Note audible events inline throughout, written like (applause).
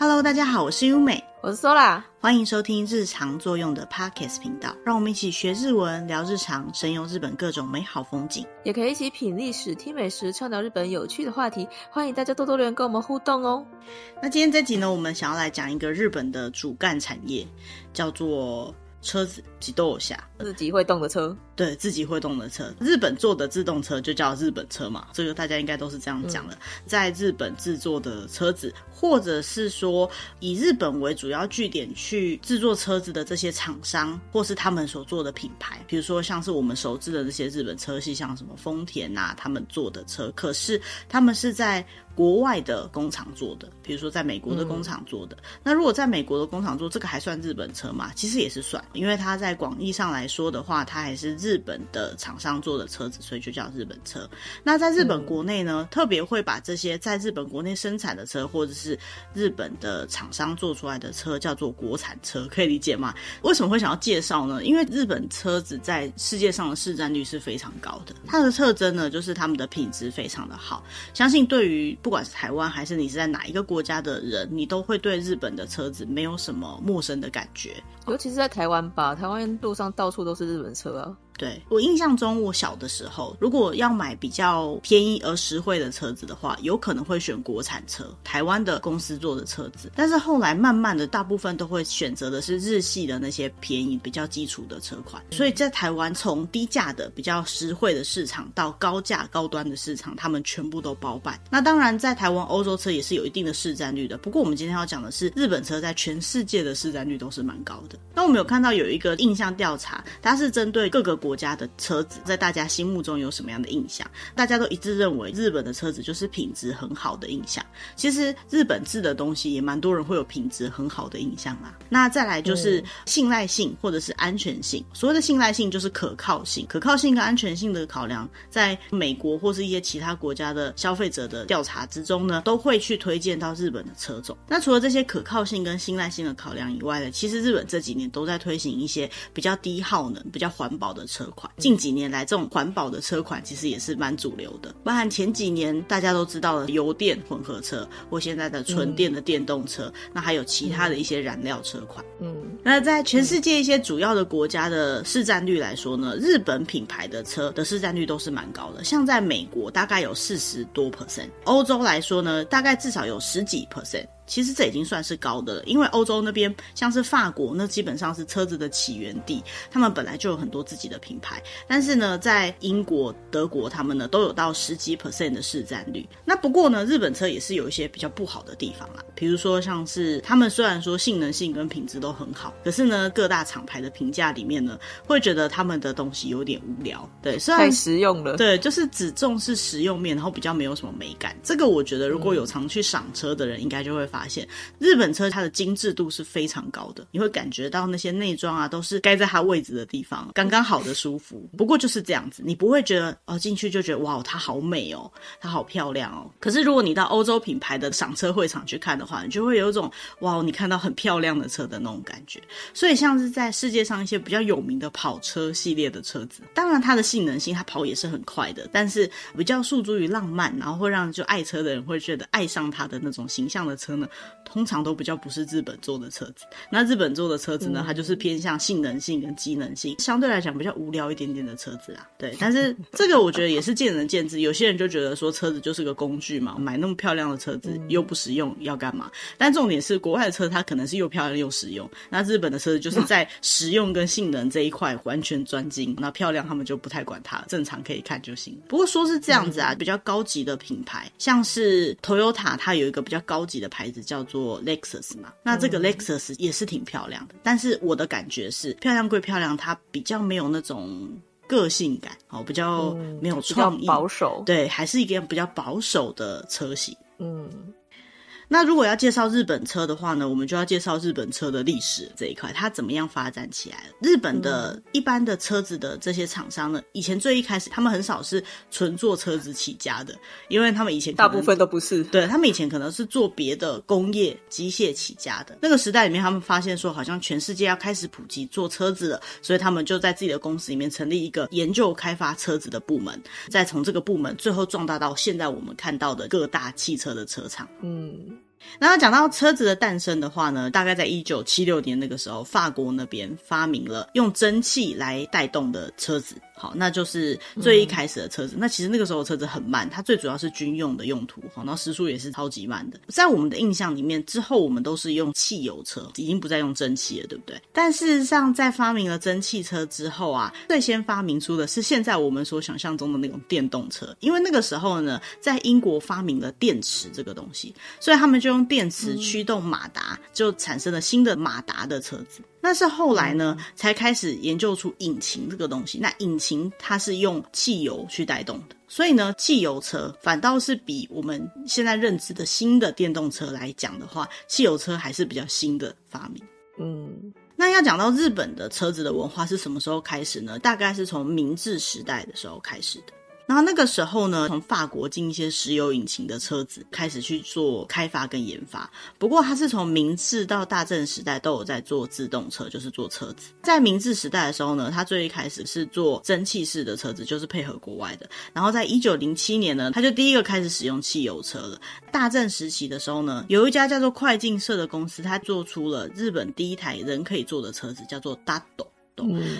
Hello，大家好，我是优美，我是 Sola，欢迎收听日常作用的 Podcast 频道，让我们一起学日文，聊日常，神游日本各种美好风景，也可以一起品历史、听美食，畅聊日本有趣的话题。欢迎大家多多留言跟我们互动哦。那今天这集呢，我们想要来讲一个日本的主干产业，叫做车子。自动车，自己会动的车，对，自己会动的车。日本做的自动车就叫日本车嘛，这个大家应该都是这样讲的。嗯、在日本制作的车子，或者是说以日本为主要据点去制作车子的这些厂商，或是他们所做的品牌，比如说像是我们熟知的这些日本车系，像什么丰田啊，他们做的车，可是他们是在国外的工厂做的，比如说在美国的工厂做的。嗯、那如果在美国的工厂做，这个还算日本车吗？其实也是算，因为它在在广义上来说的话，它还是日本的厂商做的车子，所以就叫日本车。那在日本国内呢，嗯、特别会把这些在日本国内生产的车，或者是日本的厂商做出来的车，叫做国产车，可以理解吗？为什么会想要介绍呢？因为日本车子在世界上的市占率是非常高的，它的特征呢，就是他们的品质非常的好。相信对于不管是台湾还是你是在哪一个国家的人，你都会对日本的车子没有什么陌生的感觉，尤其是在台湾吧，台湾。路上到处都是日本车啊。对，我印象中，我小的时候，如果要买比较便宜而实惠的车子的话，有可能会选国产车，台湾的公司做的车子。但是后来慢慢的，大部分都会选择的是日系的那些便宜、比较基础的车款。所以在台湾，从低价的比较实惠的市场到高价高端的市场，他们全部都包办。那当然，在台湾欧洲车也是有一定的市占率的。不过我们今天要讲的是日本车在全世界的市占率都是蛮高的。那我们有看到有一个印象调查，它是针对各个国。国家的车子在大家心目中有什么样的印象？大家都一致认为日本的车子就是品质很好的印象。其实日本制的东西也蛮多人会有品质很好的印象啦。那再来就是信赖性或者是安全性。所谓的信赖性就是可靠性，可靠性跟安全性的考量，在美国或是一些其他国家的消费者的调查之中呢，都会去推荐到日本的车种。那除了这些可靠性跟信赖性的考量以外呢，其实日本这几年都在推行一些比较低耗能、比较环保的车。款近几年来，这种环保的车款其实也是蛮主流的。包含前几年大家都知道的油电混合车，或现在的纯电的电动车，嗯、那还有其他的一些燃料车款。嗯，那在全世界一些主要的国家的市占率来说呢，日本品牌的车的市占率都是蛮高的。像在美国大概有四十多 percent，欧洲来说呢，大概至少有十几 percent。其实这已经算是高的了，因为欧洲那边像是法国，那基本上是车子的起源地，他们本来就有很多自己的品牌。但是呢，在英国、德国，他们呢都有到十几 percent 的市占率。那不过呢，日本车也是有一些比较不好的地方啦，比如说像是他们虽然说性能性跟品质都很好，可是呢，各大厂牌的评价里面呢，会觉得他们的东西有点无聊。对，虽然太实用了。对，就是只重视实用面，然后比较没有什么美感。这个我觉得，如果有常去赏车的人，应该就会发。发现日本车它的精致度是非常高的，你会感觉到那些内装啊都是盖在它位置的地方，刚刚好的舒服。不过就是这样子，你不会觉得哦进去就觉得哇它好美哦，它好漂亮哦。可是如果你到欧洲品牌的赏车会场去看的话，你就会有一种哇你看到很漂亮的车的那种感觉。所以像是在世界上一些比较有名的跑车系列的车子，当然它的性能性它跑也是很快的，但是比较诉诸于浪漫，然后会让就爱车的人会觉得爱上它的那种形象的车呢。通常都比较不是日本做的车子，那日本做的车子呢，它就是偏向性能性跟机能性，相对来讲比较无聊一点点的车子啊。对，但是这个我觉得也是见仁见智，有些人就觉得说车子就是个工具嘛，买那么漂亮的车子又不实用，要干嘛？但重点是国外的车它可能是又漂亮又实用，那日本的车子就是在实用跟性能这一块完全专精，那漂亮他们就不太管它，正常可以看就行。不过说是这样子啊，比较高级的品牌，像是 Toyota，它有一个比较高级的牌子。叫做 Lexus 嘛，那这个 Lexus 也是挺漂亮的，但是我的感觉是漂亮归漂亮，它比较没有那种个性感，哦，比较没有创意，保守，对，还是一个比较保守的车型，嗯。那如果要介绍日本车的话呢，我们就要介绍日本车的历史这一块，它怎么样发展起来的？日本的一般的车子的这些厂商呢，以前最一开始他们很少是纯做车子起家的，因为他们以前大部分都不是，对，他们以前可能是做别的工业机械起家的。那个时代里面，他们发现说好像全世界要开始普及做车子了，所以他们就在自己的公司里面成立一个研究开发车子的部门，再从这个部门最后壮大到现在我们看到的各大汽车的车厂。嗯。那讲到车子的诞生的话呢，大概在一九七六年那个时候，法国那边发明了用蒸汽来带动的车子。好，那就是最一开始的车子。嗯、那其实那个时候车子很慢，它最主要是军用的用途。好，然后时速也是超级慢的。在我们的印象里面，之后我们都是用汽油车，已经不再用蒸汽了，对不对？但事实上，在发明了蒸汽车之后啊，最先发明出的是现在我们所想象中的那种电动车。因为那个时候呢，在英国发明了电池这个东西，所以他们就用电池驱动马达，就产生了新的马达的车子。那是后来呢，才开始研究出引擎这个东西。那引擎它是用汽油去带动的，所以呢，汽油车反倒是比我们现在认知的新的电动车来讲的话，汽油车还是比较新的发明。嗯，那要讲到日本的车子的文化是什么时候开始呢？大概是从明治时代的时候开始的。然后那个时候呢，从法国进一些石油引擎的车子开始去做开发跟研发。不过它是从明治到大正时代都有在做自动车，就是做车子。在明治时代的时候呢，它最一开始是做蒸汽式的车子，就是配合国外的。然后在一九零七年呢，它就第一个开始使用汽油车了。大正时期的时候呢，有一家叫做快进社的公司，它做出了日本第一台人可以坐的车子，叫做 Dado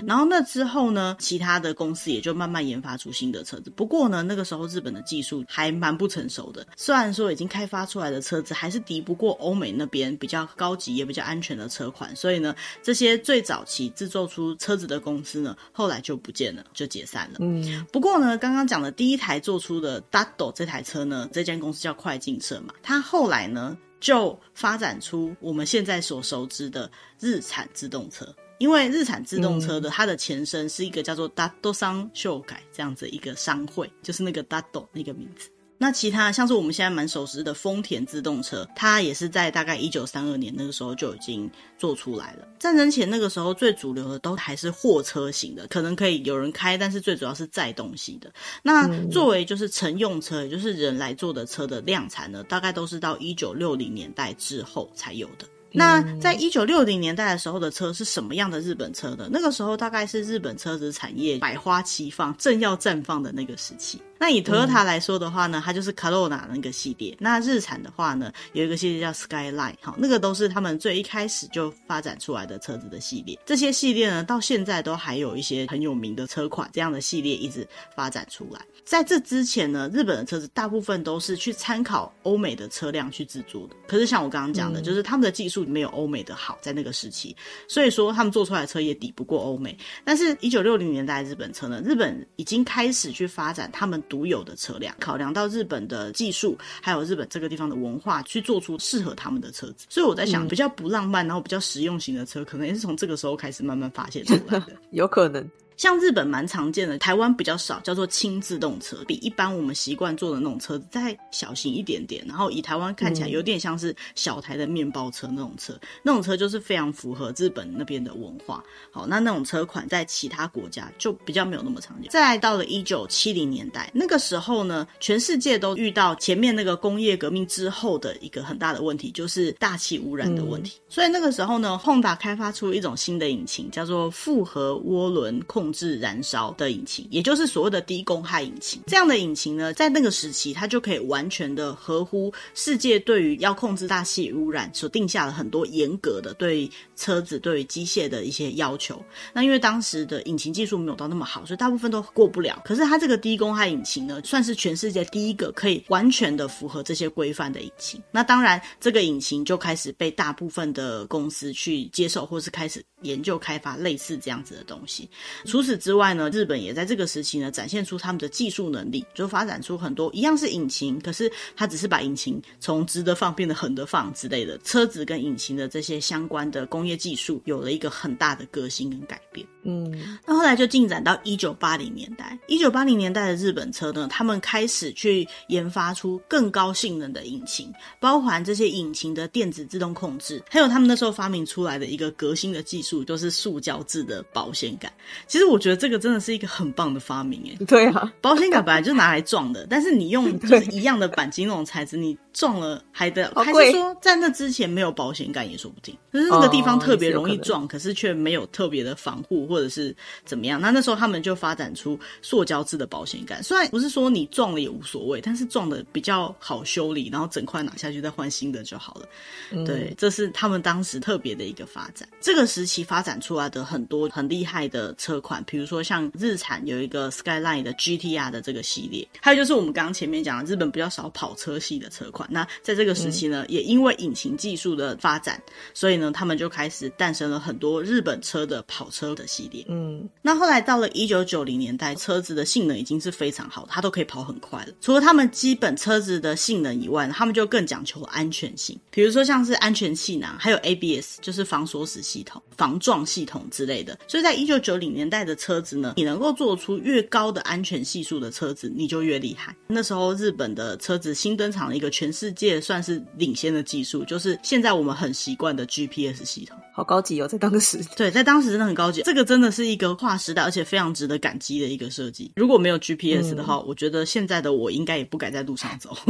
然后那之后呢，其他的公司也就慢慢研发出新的车子。不过呢，那个时候日本的技术还蛮不成熟的。虽然说已经开发出来的车子还是敌不过欧美那边比较高级也比较安全的车款，所以呢，这些最早期制作出车子的公司呢，后来就不见了，就解散了。嗯，不过呢，刚刚讲的第一台做出的 Dado 这台车呢，这间公司叫快进社嘛，它后来呢就发展出我们现在所熟知的日产自动车。因为日产自动车的它的前身是一个叫做 Dado 商秀改这样子一个商会，就是那个 Dado 那个名字。那其他像是我们现在蛮熟知的丰田自动车，它也是在大概一九三二年那个时候就已经做出来了。战争前那个时候最主流的都还是货车型的，可能可以有人开，但是最主要是载东西的。那作为就是乘用车，也就是人来坐的车的量产呢，大概都是到一九六零年代之后才有的。那在一九六零年代的时候的车是什么样的日本车的？那个时候大概是日本车子产业百花齐放、正要绽放的那个时期。那以 Toyota 来说的话呢，它就是 Corolla 那个系列。那日产的话呢，有一个系列叫 Skyline，好，那个都是他们最一开始就发展出来的车子的系列。这些系列呢，到现在都还有一些很有名的车款，这样的系列一直发展出来。在这之前呢，日本的车子大部分都是去参考欧美的车辆去制作的。可是像我刚刚讲的，就是他们的技术没有欧美的好，在那个时期，所以说他们做出来的车也抵不过欧美。但是，一九六零年代日本车呢，日本已经开始去发展他们。独有的车辆，考量到日本的技术，还有日本这个地方的文化，去做出适合他们的车子。所以我在想，比较不浪漫，然后比较实用型的车，可能也是从这个时候开始慢慢发现出来的，(laughs) 有可能。像日本蛮常见的，台湾比较少，叫做轻自动车，比一般我们习惯坐的那种车子再小型一点点，然后以台湾看起来有点像是小台的面包车那种车，嗯、那种车就是非常符合日本那边的文化。好，那那种车款在其他国家就比较没有那么常见。再来到了一九七零年代，那个时候呢，全世界都遇到前面那个工业革命之后的一个很大的问题，就是大气污染的问题。嗯、所以那个时候呢，Honda 开发出一种新的引擎，叫做复合涡轮控。控制燃烧的引擎，也就是所谓的低公害引擎。这样的引擎呢，在那个时期，它就可以完全的合乎世界对于要控制大气污染所定下了很多严格的对车子、对机械的一些要求。那因为当时的引擎技术没有到那么好，所以大部分都过不了。可是它这个低公害引擎呢，算是全世界第一个可以完全的符合这些规范的引擎。那当然，这个引擎就开始被大部分的公司去接受，或是开始研究开发类似这样子的东西。除此之外呢，日本也在这个时期呢，展现出他们的技术能力，就发展出很多一样是引擎，可是它只是把引擎从直的放变得横的放之类的，车子跟引擎的这些相关的工业技术有了一个很大的革新跟改变。嗯，那后来就进展到一九八零年代。一九八零年代的日本车呢，他们开始去研发出更高性能的引擎，包含这些引擎的电子自动控制，还有他们那时候发明出来的一个革新的技术，就是塑胶制的保险杆。其实我觉得这个真的是一个很棒的发明哎。(laughs) 对啊，保险杆本来就拿来撞的，但是你用 (laughs) 就是一样的钣金那种材质，你撞了还得还是说在那之前没有保险杆也说不定，可是那个地方特别容易撞，可是却没有特别的防护或者是怎么样。那那时候他们就发展出塑胶制的保险杆，虽然不是说你撞了也无所谓，但是撞的比较好修理，然后整块拿下去再换新的就好了。嗯、对，这是他们当时特别的一个发展。这个时期发展出来的很多很厉害的车款，比如说像日产有一个 Skyline 的 GTR 的这个系列，还有就是我们刚刚前面讲的日本比较少跑车系的车款。那在这个时期呢，嗯、也因为引擎技术的发展，所以呢，他们就开始诞生了很多日本车的跑车的系列。嗯，那后来到了一九九零年代，车子的性能已经是非常好，它都可以跑很快了。除了他们基本车子的性能以外，他们就更讲求安全性，比如说像是安全气囊，还有 ABS，就是防锁死系统、防撞系统之类的。所以在一九九零年代的车子呢，你能够做出越高的安全系数的车子，你就越厉害。那时候日本的车子新登场了一个全世界算是领先的技术，就是现在我们很习惯的 GPS 系统，好高级哦，在当时。对，在当时真的很高级，这个真的是一个划时代，而且非常值得感激的一个设计。如果没有 GPS 的话，嗯、我觉得现在的我应该也不敢在路上走。(laughs)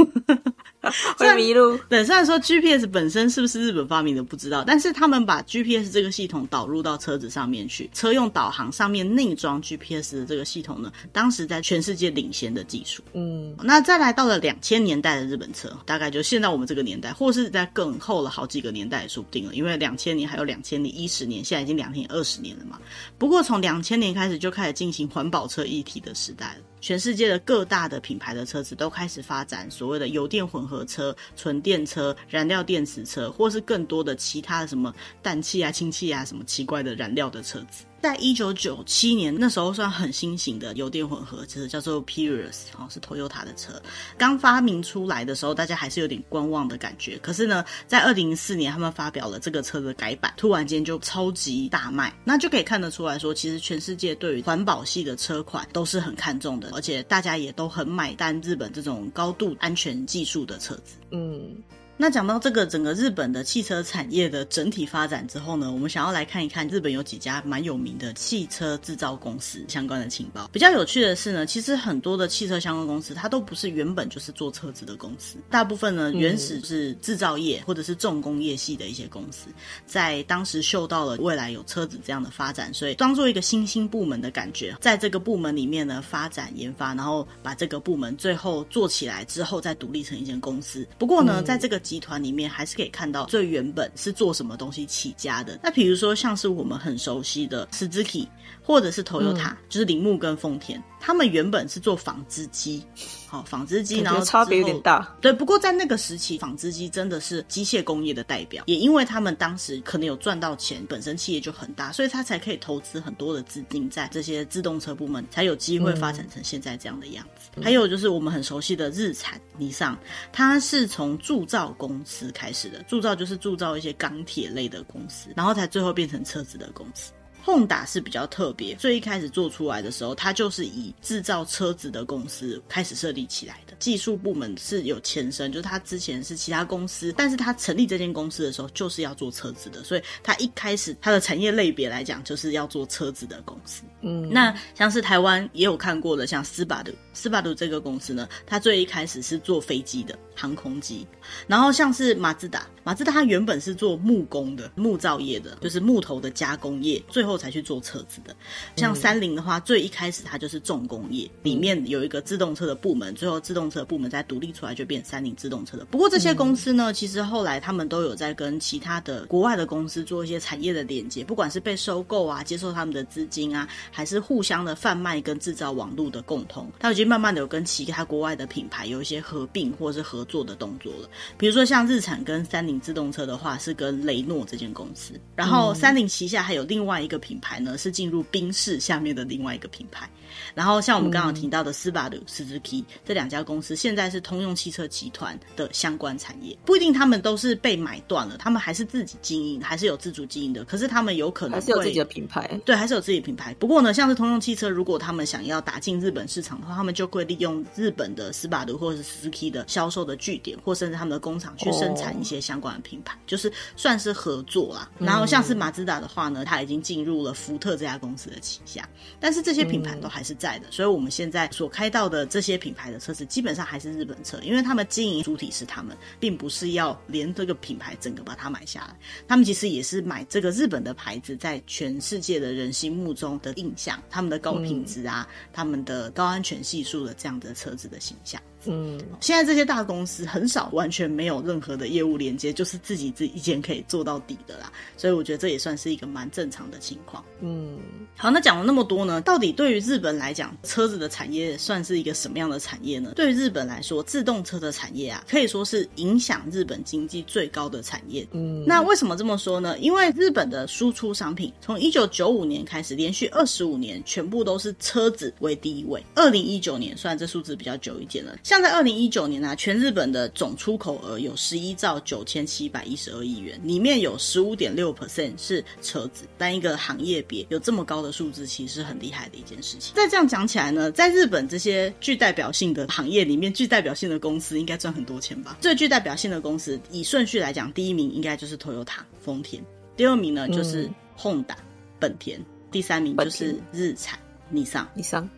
会迷路。对，虽然说 GPS 本身是不是日本发明的不知道，但是他们把 GPS 这个系统导入到车子上面去，车用导航上面内装 GPS 的这个系统呢，当时在全世界领先的技术。嗯，那再来到了两千年代的日本车，大概就现在我们这个年代，或是在更后了好几个年代也说不定了，因为两千年还有两千零一十年，现在已经两千二十年了嘛。不过从两千年开始就开始进行环保车议题的时代了。全世界的各大的品牌的车子都开始发展所谓的油电混合车、纯电车、燃料电池车，或是更多的其他的什么氮气啊、氢气啊什么奇怪的燃料的车子。在一九九七年，那时候算很新型的油电混合车，叫做 Prius，哦，是 Toyota 的车。刚发明出来的时候，大家还是有点观望的感觉。可是呢，在二零零四年，他们发表了这个车的改版，突然间就超级大卖。那就可以看得出来说，其实全世界对于环保系的车款都是很看重的，而且大家也都很买单日本这种高度安全技术的车子。嗯。那讲到这个整个日本的汽车产业的整体发展之后呢，我们想要来看一看日本有几家蛮有名的汽车制造公司相关的情报。比较有趣的是呢，其实很多的汽车相关公司它都不是原本就是做车子的公司，大部分呢原始是制造业或者是重工业系的一些公司，在当时嗅到了未来有车子这样的发展，所以当做一个新兴部门的感觉，在这个部门里面呢发展研发，然后把这个部门最后做起来之后再独立成一间公司。不过呢，在这个集团里面还是可以看到最原本是做什么东西起家的。那比如说像是我们很熟悉的 Suzuki，或者是 Toyota，嗯，就是铃木跟丰田。他们原本是做纺织机，好纺织机，然后差别有点大。对，不过在那个时期，纺织机真的是机械工业的代表。也因为他们当时可能有赚到钱，本身企业就很大，所以他才可以投资很多的资金在这些自动车部门，才有机会发展成现在这样的样子。嗯、还有就是我们很熟悉的日产、尼桑，它是从铸造公司开始的，铸造就是铸造一些钢铁类的公司，然后才最后变成车子的公司。Honda 是比较特别，最一开始做出来的时候，它就是以制造车子的公司开始设立起来的。技术部门是有前身，就是它之前是其他公司，但是它成立这间公司的时候就是要做车子的，所以它一开始它的产业类别来讲就是要做车子的公司。嗯，那像是台湾也有看过的，像斯巴鲁，斯巴鲁这个公司呢，它最一开始是做飞机的航空机，然后像是马自达，马自达它原本是做木工的，木造业的，就是木头的加工业，最后才去做车子的。像三菱的话，最一开始它就是重工业，里面有一个自动车的部门，最后自动车部门再独立出来就变三菱自动车的。不过这些公司呢，其实后来他们都有在跟其他的国外的公司做一些产业的连接，不管是被收购啊，接受他们的资金啊，还是互相的贩卖跟制造网络的共同，它已经慢慢的有跟其他国外的品牌有一些合并或者是合作的动作了。比如说像日产跟三菱自动车的话，是跟雷诺这间公司，然后三菱旗下还有另外一个品牌呢，是进入冰室下面的另外一个品牌。然后像我们刚刚提到的斯巴鲁、斯兹基这两家公司，现在是通用汽车集团的相关产业，不一定他们都是被买断了，他们还是自己经营，还是有自主经营的。可是他们有可能会还是有自己的品牌，对，还是有自己的品牌。不过呢，像是通用汽车，如果他们想要打进日本市场的话，他们就会利用日本的斯巴鲁或者是斯兹基的销售的据点，或甚至他们的工厂去生产一些相关的品牌，哦、就是算是合作啦。然后像是马自达的话呢，它已经进入入了福特这家公司的旗下。但是这些品牌都还还是在的，所以我们现在所开到的这些品牌的车子，基本上还是日本车，因为他们经营主体是他们，并不是要连这个品牌整个把它买下来。他们其实也是买这个日本的牌子，在全世界的人心目中的印象，他们的高品质啊，他们的高安全系数的这样的车子的形象。嗯，现在这些大公司很少完全没有任何的业务连接，就是自己自己一间可以做到底的啦。所以我觉得这也算是一个蛮正常的情况。嗯，好，那讲了那么多呢，到底对于日本来讲，车子的产业算是一个什么样的产业呢？对于日本来说，自动车的产业啊，可以说是影响日本经济最高的产业。嗯，那为什么这么说呢？因为日本的输出商品从一九九五年开始，连续二十五年全部都是车子为第一位。二零一九年，虽然这数字比较久一点了。像在二零一九年呢、啊，全日本的总出口额有十一兆九千七百一十二亿元，里面有十五点六 percent 是车子。单一个行业别有这么高的数字，其实是很厉害的一件事情。再这样讲起来呢，在日本这些具代表性的行业里面，具代表性的公司应该赚很多钱吧？最具代表性的公司，以顺序来讲，第一名应该就是 Toyota 丰田，第二名呢就是 Honda 本田，第三名就是日产尼桑尼桑。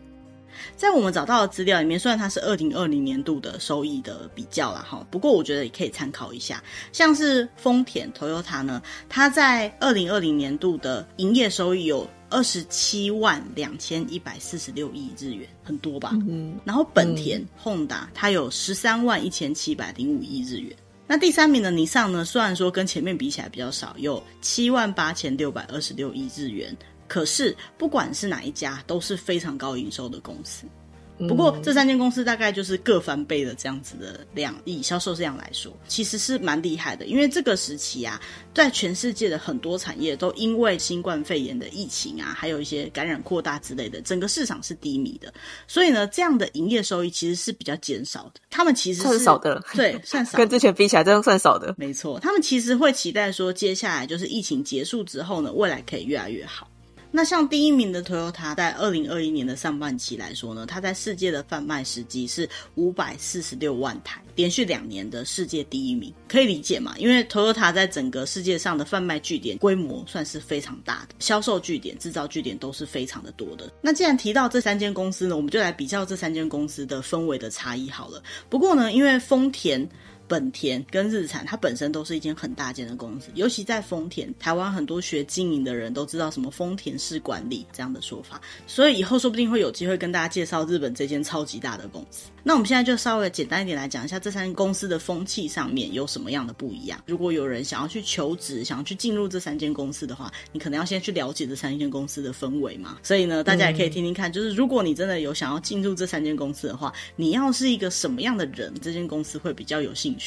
在我们找到的资料里面，虽然它是二零二零年度的收益的比较啦哈，不过我觉得也可以参考一下。像是丰田 Toyota 呢，它在二零二零年度的营业收益有二十七万两千一百四十六亿日元，很多吧？嗯。然后本田、嗯、Honda 它有十三万一千七百零五亿日元。那第三名的尼桑呢，虽然说跟前面比起来比较少，有七万八千六百二十六亿日元。可是，不管是哪一家，都是非常高营收的公司。不过，这三间公司大概就是各翻倍的这样子的量，以销售量来说，其实是蛮厉害的。因为这个时期啊，在全世界的很多产业都因为新冠肺炎的疫情啊，还有一些感染扩大之类的，整个市场是低迷的。所以呢，这样的营业收益其实是比较减少的。他们其实是算少的，对，算少，跟之前比起来，这样算少的。没错，他们其实会期待说，接下来就是疫情结束之后呢，未来可以越来越好。那像第一名的 Toyota，在二零二一年的上半期来说呢，它在世界的贩卖时机是五百四十六万台，连续两年的世界第一名，可以理解嘛？因为 Toyota 在整个世界上的贩卖据点规模算是非常大的，销售据点、制造据点都是非常的多的。那既然提到这三间公司呢，我们就来比较这三间公司的氛围的差异好了。不过呢，因为丰田。本田跟日产，它本身都是一间很大间的公司，尤其在丰田，台湾很多学经营的人都知道什么丰田式管理这样的说法，所以以后说不定会有机会跟大家介绍日本这间超级大的公司。那我们现在就稍微简单一点来讲一下这三间公司的风气上面有什么样的不一样。如果有人想要去求职，想要去进入这三间公司的话，你可能要先去了解这三间公司的氛围嘛。所以呢，大家也可以听听看，就是如果你真的有想要进入这三间公司的话，你要是一个什么样的人，这间公司会比较有兴趣。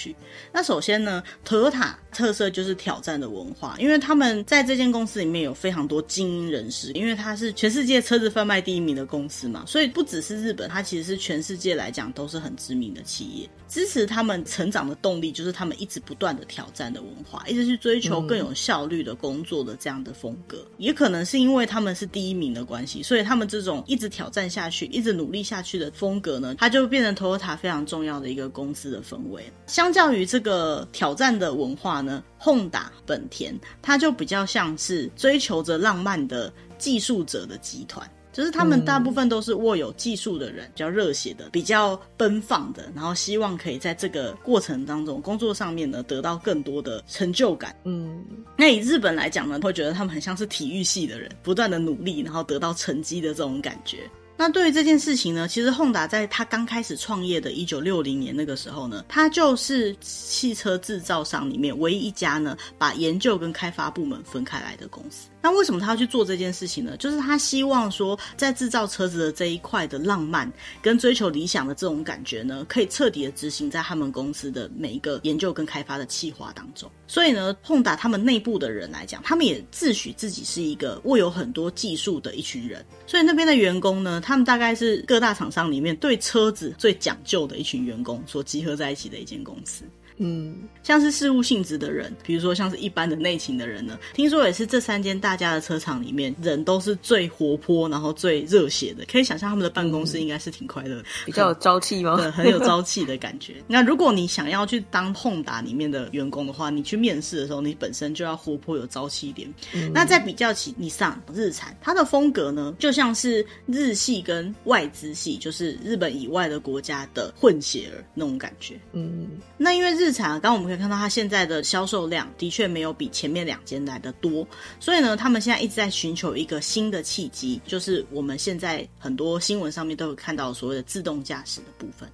那首先呢，Toyota 特色就是挑战的文化，因为他们在这间公司里面有非常多精英人士，因为它是全世界车子贩卖第一名的公司嘛，所以不只是日本，它其实是全世界来讲都是很知名的企业。支持他们成长的动力就是他们一直不断的挑战的文化，一直去追求更有效率的工作的这样的风格。嗯、也可能是因为他们是第一名的关系，所以他们这种一直挑战下去、一直努力下去的风格呢，它就变成 Toyota 非常重要的一个公司的氛围。相较于这个挑战的文化呢，Honda 本田它就比较像是追求着浪漫的技术者的集团。就是他们大部分都是握有技术的人，比较热血的，比较奔放的，然后希望可以在这个过程当中，工作上面呢得到更多的成就感。嗯，那以日本来讲呢，会觉得他们很像是体育系的人，不断的努力，然后得到成绩的这种感觉。那对于这件事情呢，其实宏达在他刚开始创业的一九六零年那个时候呢，他就是汽车制造商里面唯一一家呢，把研究跟开发部门分开来的公司。那为什么他要去做这件事情呢？就是他希望说，在制造车子的这一块的浪漫跟追求理想的这种感觉呢，可以彻底的执行在他们公司的每一个研究跟开发的企划当中。所以呢碰打他们内部的人来讲，他们也自诩自己是一个握有很多技术的一群人。所以那边的员工呢，他们大概是各大厂商里面对车子最讲究的一群员工所集合在一起的一间公司。嗯，像是事务性质的人，比如说像是一般的内勤的人呢，听说也是这三间大家的车厂里面人都是最活泼，然后最热血的。可以想象他们的办公室应该是挺快乐的，比较有朝气吗？对，很有朝气的感觉。(laughs) 那如果你想要去当 Honda 里面的员工的话，你去面试的时候，你本身就要活泼有朝气一点。嗯、那再比较起 Nissan 日产，它的风格呢，就像是日系跟外资系，就是日本以外的国家的混血儿那种感觉。嗯，那因为日产，刚刚我们可以看到它现在的销售量的确没有比前面两间来的多，所以呢，他们现在一直在寻求一个新的契机，就是我们现在很多新闻上面都有看到所谓的自动驾驶的部分。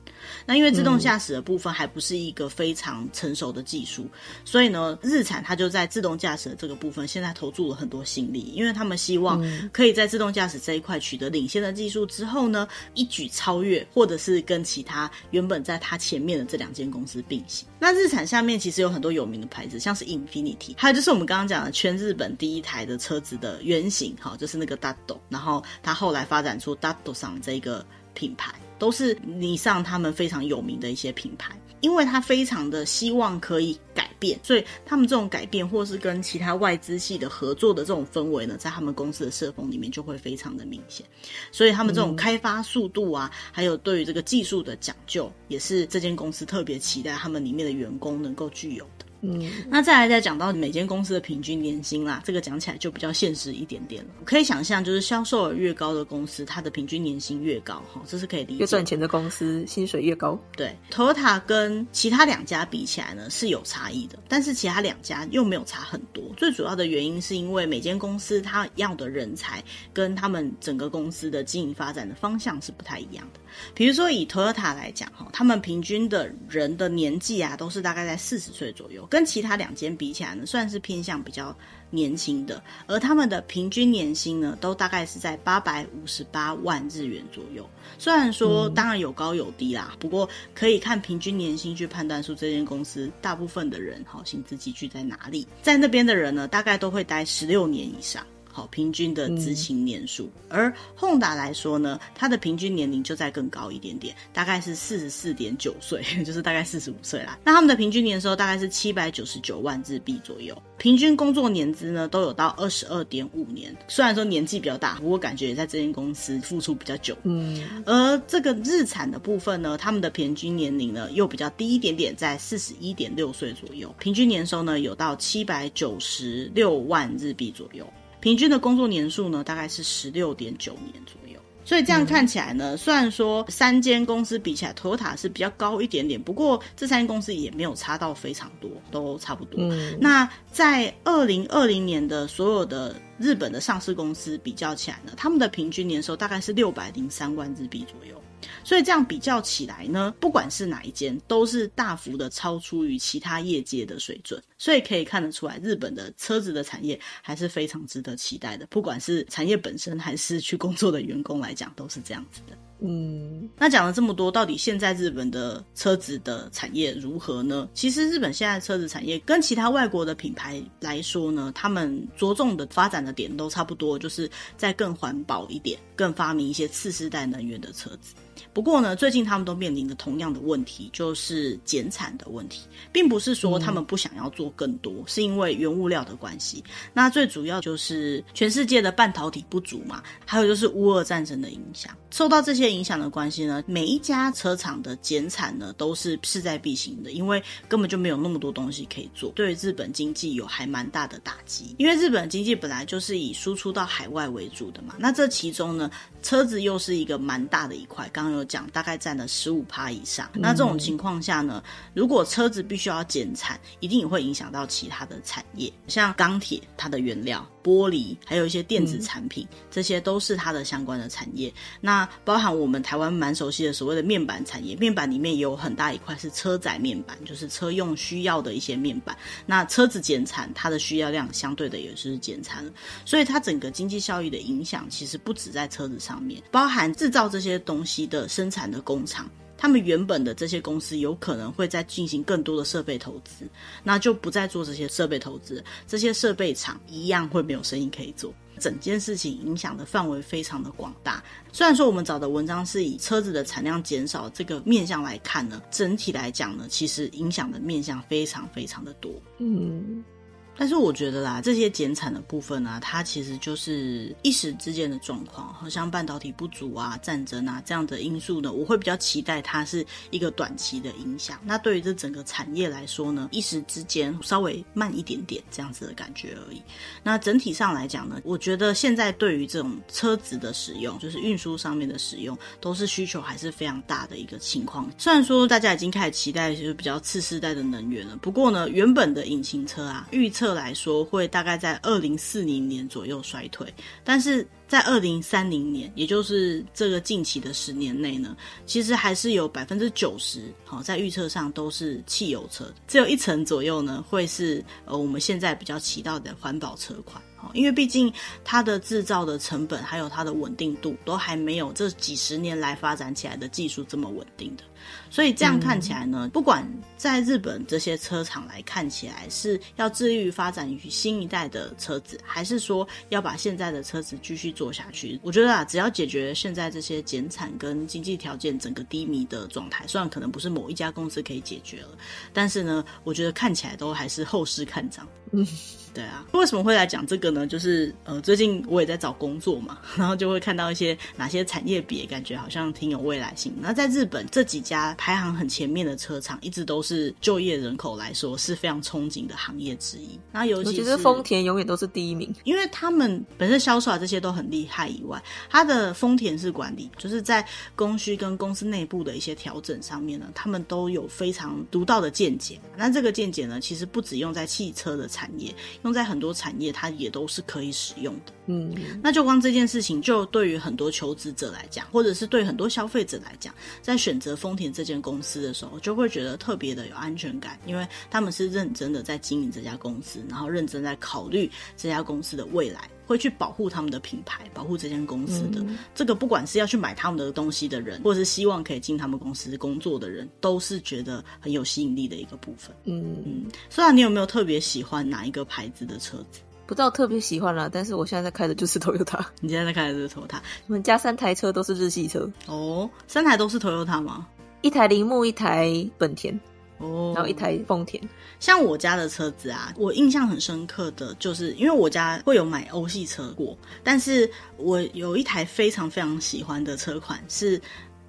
那因为自动驾驶的部分还不是一个非常成熟的技术，所以呢，日产它就在自动驾驶的这个部分现在投注了很多心力，因为他们希望可以在自动驾驶这一块取得领先的技术之后呢，一举超越，或者是跟其他原本在它前面的这两间公司并行。那日产下面其实有很多有名的牌子，像是 Infinity，还有就是我们刚刚讲的全日本第一台的车子的原型，哈，就是那个 Datto，然后它后来发展出 Datto 上这个品牌。都是尼桑他们非常有名的一些品牌，因为他非常的希望可以改变，所以他们这种改变或是跟其他外资系的合作的这种氛围呢，在他们公司的社风里面就会非常的明显。所以他们这种开发速度啊，还有对于这个技术的讲究，也是这间公司特别期待他们里面的员工能够具有的。嗯，那再来再讲到每间公司的平均年薪啦，这个讲起来就比较现实一点点了。可以想象，就是销售额越高的公司，它的平均年薪越高，哈，这是可以理解。越赚钱的公司，薪水越高。对，Toyota 跟其他两家比起来呢，是有差异的，但是其他两家又没有差很多。最主要的原因是因为每间公司它要的人才跟他们整个公司的经营发展的方向是不太一样的。比如说以 Toyota 来讲，哈，他们平均的人的年纪啊，都是大概在四十岁左右。跟其他两间比起来呢，算是偏向比较年轻的，而他们的平均年薪呢，都大概是在八百五十八万日元左右。虽然说当然有高有低啦，嗯、不过可以看平均年薪去判断出这间公司大部分的人好薪资集聚在哪里。在那边的人呢，大概都会待十六年以上。好，平均的执勤年数，嗯、而 Honda 来说呢，它的平均年龄就再更高一点点，大概是四十四点九岁，(laughs) 就是大概四十五岁啦。那他们的平均年收大概是七百九十九万日币左右，平均工作年资呢都有到二十二点五年。虽然说年纪比较大，不过感觉也在这间公司付出比较久。嗯，而这个日产的部分呢，他们的平均年龄呢又比较低一点点，在四十一点六岁左右，平均年收呢有到七百九十六万日币左右。平均的工作年数呢，大概是十六点九年左右。所以这样看起来呢，嗯、虽然说三间公司比起来，Toyota 是比较高一点点，不过这三间公司也没有差到非常多，都差不多。嗯、那在二零二零年的所有的日本的上市公司比较起来呢，他们的平均年收大概是六百零三万日币左右。所以这样比较起来呢，不管是哪一间，都是大幅的超出于其他业界的水准。所以可以看得出来，日本的车子的产业还是非常值得期待的。不管是产业本身，还是去工作的员工来讲，都是这样子的。嗯，那讲了这么多，到底现在日本的车子的产业如何呢？其实日本现在车子产业跟其他外国的品牌来说呢，他们着重的发展的点都差不多，就是在更环保一点，更发明一些次世代能源的车子。不过呢，最近他们都面临着同样的问题，就是减产的问题，并不是说他们不想要做更多，是因为原物料的关系。那最主要就是全世界的半导体不足嘛，还有就是乌俄战争的影响。受到这些影响的关系呢，每一家车厂的减产呢都是势在必行的，因为根本就没有那么多东西可以做，对日本经济有还蛮大的打击。因为日本经济本来就是以输出到海外为主的嘛，那这其中呢，车子又是一个蛮大的一块。刚刚有讲，大概占了十五趴以上。那这种情况下呢，如果车子必须要减产，一定也会影响到其他的产业，像钢铁它的原料。玻璃，还有一些电子产品，嗯、这些都是它的相关的产业。那包含我们台湾蛮熟悉的所谓的面板产业，面板里面也有很大一块是车载面板，就是车用需要的一些面板。那车子减产，它的需要量相对的也是减产了。所以它整个经济效益的影响，其实不止在车子上面，包含制造这些东西的生产的工厂。他们原本的这些公司有可能会再进行更多的设备投资，那就不再做这些设备投资，这些设备厂一样会没有生意可以做。整件事情影响的范围非常的广大。虽然说我们找的文章是以车子的产量减少这个面向来看呢，整体来讲呢，其实影响的面向非常非常的多。嗯。但是我觉得啦，这些减产的部分啊，它其实就是一时之间的状况，好像半导体不足啊、战争啊这样的因素呢，我会比较期待它是一个短期的影响。那对于这整个产业来说呢，一时之间稍微慢一点点这样子的感觉而已。那整体上来讲呢，我觉得现在对于这种车子的使用，就是运输上面的使用，都是需求还是非常大的一个情况。虽然说大家已经开始期待就是比较次世代的能源了，不过呢，原本的引擎车啊，预测来说会大概在二零四零年左右衰退，但是在二零三零年，也就是这个近期的十年内呢，其实还是有百分之九十，好，在预测上都是汽油车，只有一成左右呢会是呃我们现在比较期待的环保车款。因为毕竟它的制造的成本还有它的稳定度都还没有这几十年来发展起来的技术这么稳定的，所以这样看起来呢，不管在日本这些车厂来看起来是要致力于发展于新一代的车子，还是说要把现在的车子继续做下去，我觉得啊，只要解决现在这些减产跟经济条件整个低迷的状态，虽然可能不是某一家公司可以解决了，但是呢，我觉得看起来都还是后市看涨。嗯。对啊，为什么会来讲这个呢？就是呃，最近我也在找工作嘛，然后就会看到一些哪些产业别，感觉好像挺有未来性。那在日本这几家排行很前面的车厂，一直都是就业人口来说是非常憧憬的行业之一。那尤其是丰田永远都是第一名，因为他们本身销售啊这些都很厉害以外，它的丰田式管理，就是在供需跟公司内部的一些调整上面呢，他们都有非常独到的见解。那这个见解呢，其实不只用在汽车的产业。用在很多产业，它也都是可以使用的。嗯，那就光这件事情，就对于很多求职者来讲，或者是对很多消费者来讲，在选择丰田这间公司的时候，就会觉得特别的有安全感，因为他们是认真的在经营这家公司，然后认真在考虑这家公司的未来，会去保护他们的品牌，保护这间公司的。嗯，这个，不管是要去买他们的东西的人，或者是希望可以进他们公司工作的人，都是觉得很有吸引力的一个部分。嗯嗯，虽然你有没有特别喜欢哪一个牌子的车子？不知道特别喜欢啦，但是我现在在开的就是 Toyota。你现在在开的就是 Toyota？我们家三台车都是日系车哦，三台都是 Toyota 吗？一台铃木，一台本田，哦，然后一台丰田。像我家的车子啊，我印象很深刻的就是，因为我家会有买欧系车过，但是我有一台非常非常喜欢的车款是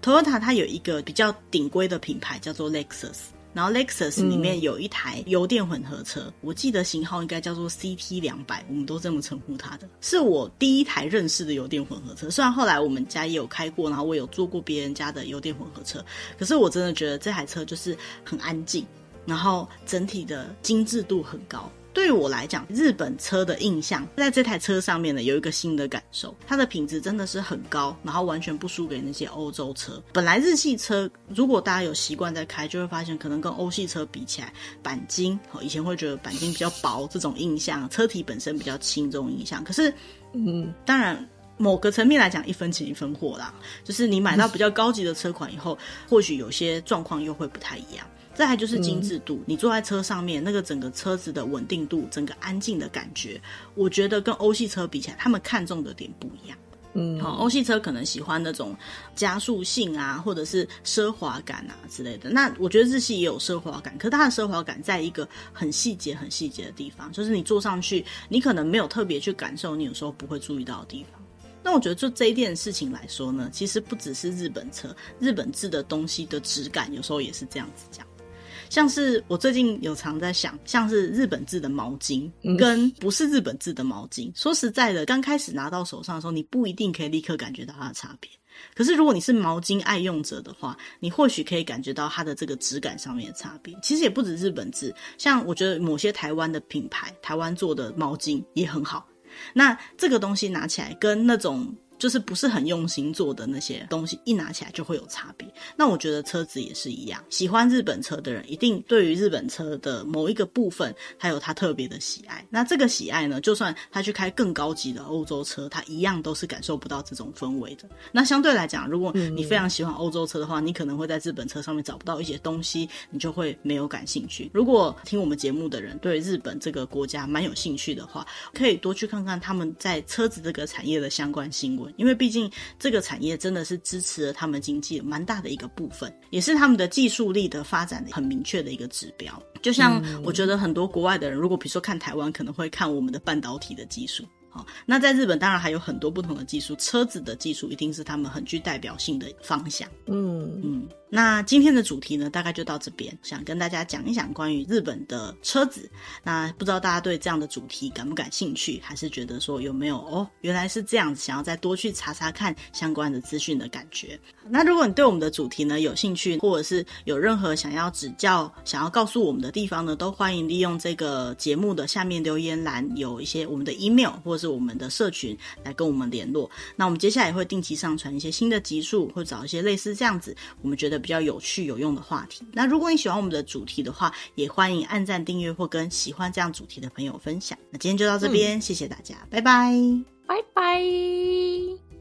Toyota，它有一个比较顶规的品牌叫做 Lexus。然后 Lexus 里面有一台油电混合车，嗯，我记得型号应该叫做 CT 两百，我们都这么称呼它的，是我第一台认识的油电混合车。虽然后来我们家也有开过，然后我有坐过别人家的油电混合车，可是我真的觉得这台车就是很安静，然后整体的精致度很高。对于我来讲，日本车的印象在这台车上面呢，有一个新的感受，它的品质真的是很高，然后完全不输给那些欧洲车。本来日系车，如果大家有习惯在开，就会发现可能跟欧系车比起来，钣金，以前会觉得钣金比较薄这种印象，车体本身比较轻这种印象。可是，嗯，当然某个层面来讲，一分钱一分货啦，就是你买到比较高级的车款以后，或许有些状况又会不太一样。再来就是精致度，嗯，你坐在车上面，那个整个车子的稳定度，整个安静的感觉，我觉得跟欧系车比起来，他们看重的点不一样。嗯，好，欧系车可能喜欢那种加速性啊，或者是奢华感啊之类的。那我觉得日系也有奢华感，可是它的奢华感在一个很细节、很细节的地方，就是你坐上去，你可能没有特别去感受，你有时候不会注意到的地方。那我觉得就这一件事情来说呢，其实不只是日本车，日本制的东西的质感，有时候也是这样子讲。像是我最近有常在想，像是日本制的毛巾跟不是日本制的毛巾，嗯，说实在的，刚开始拿到手上的时候，你不一定可以立刻感觉到它的差别。可是如果你是毛巾爱用者的话，你或许可以感觉到它的这个质感上面的差别。其实也不止日本制，像我觉得某些台湾的品牌，台湾做的毛巾也很好。那这个东西拿起来跟那种。就是不是很用心做的那些东西，一拿起来就会有差别。那我觉得车子也是一样，喜欢日本车的人一定对于日本车的某一个部分，还有他特别的喜爱。那这个喜爱呢，就算他去开更高级的欧洲车，他一样都是感受不到这种氛围的。那相对来讲，如果你非常喜欢欧洲车的话，你可能会在日本车上面找不到一些东西，你就会没有感兴趣。如果听我们节目的人对日本这个国家蛮有兴趣的话，可以多去看看他们在车子这个产业的相关新闻，因为毕竟这个产业真的是支持了他们经济蛮大的一个部分，也是他们的技术力的发展很明确的一个指标。就像我觉得很多国外的人，如果比如说看台湾，可能会看我们的半导体的技术。好，那在日本当然还有很多不同的技术，车子的技术一定是他们很具代表性的方向。嗯嗯。那今天的主题呢，大概就到这边，想跟大家讲一讲关于日本的车子。那不知道大家对这样的主题感不感兴趣，还是觉得说有没有哦，原来是这样子，想要再多去查查看相关的资讯的感觉。那如果你对我们的主题呢有兴趣，或者是有任何想要指教、想要告诉我们的地方呢，都欢迎利用这个节目的下面留言栏，有一些我们的 email 或者是我们的社群来跟我们联络。那我们接下来也会定期上传一些新的集数，或找一些类似这样子子，我们觉得。比较有趣有用的话题。那如果你喜欢我们的主题的话，也欢迎按赞、订阅或跟喜欢这样主题的朋友分享。那今天就到这边，嗯、谢谢大家，拜拜，拜拜。